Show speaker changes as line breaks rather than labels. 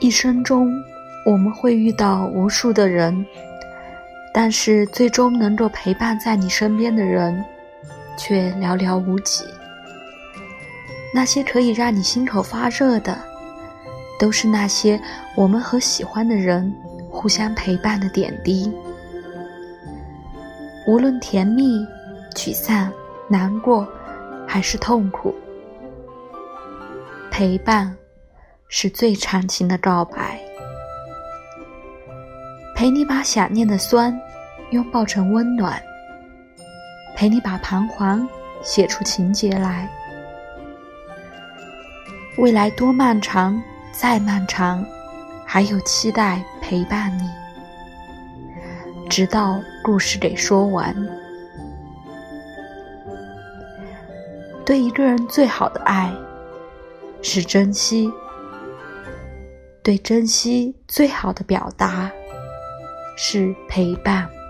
一生中，我们会遇到无数的人，但是最终能够陪伴在你身边的人，却寥寥无几。那些可以让你心口发热的，都是那些我们和喜欢的人互相陪伴的点滴。无论甜蜜、沮丧、难过，还是痛苦，陪伴是最长情的告白。陪你把想念的酸拥抱成温暖，陪你把彷徨写出情节来。未来多漫长，再漫长，还有期待陪伴你，直到故事给说完。对一个人最好的爱是珍惜，对珍惜最好的表达是陪伴。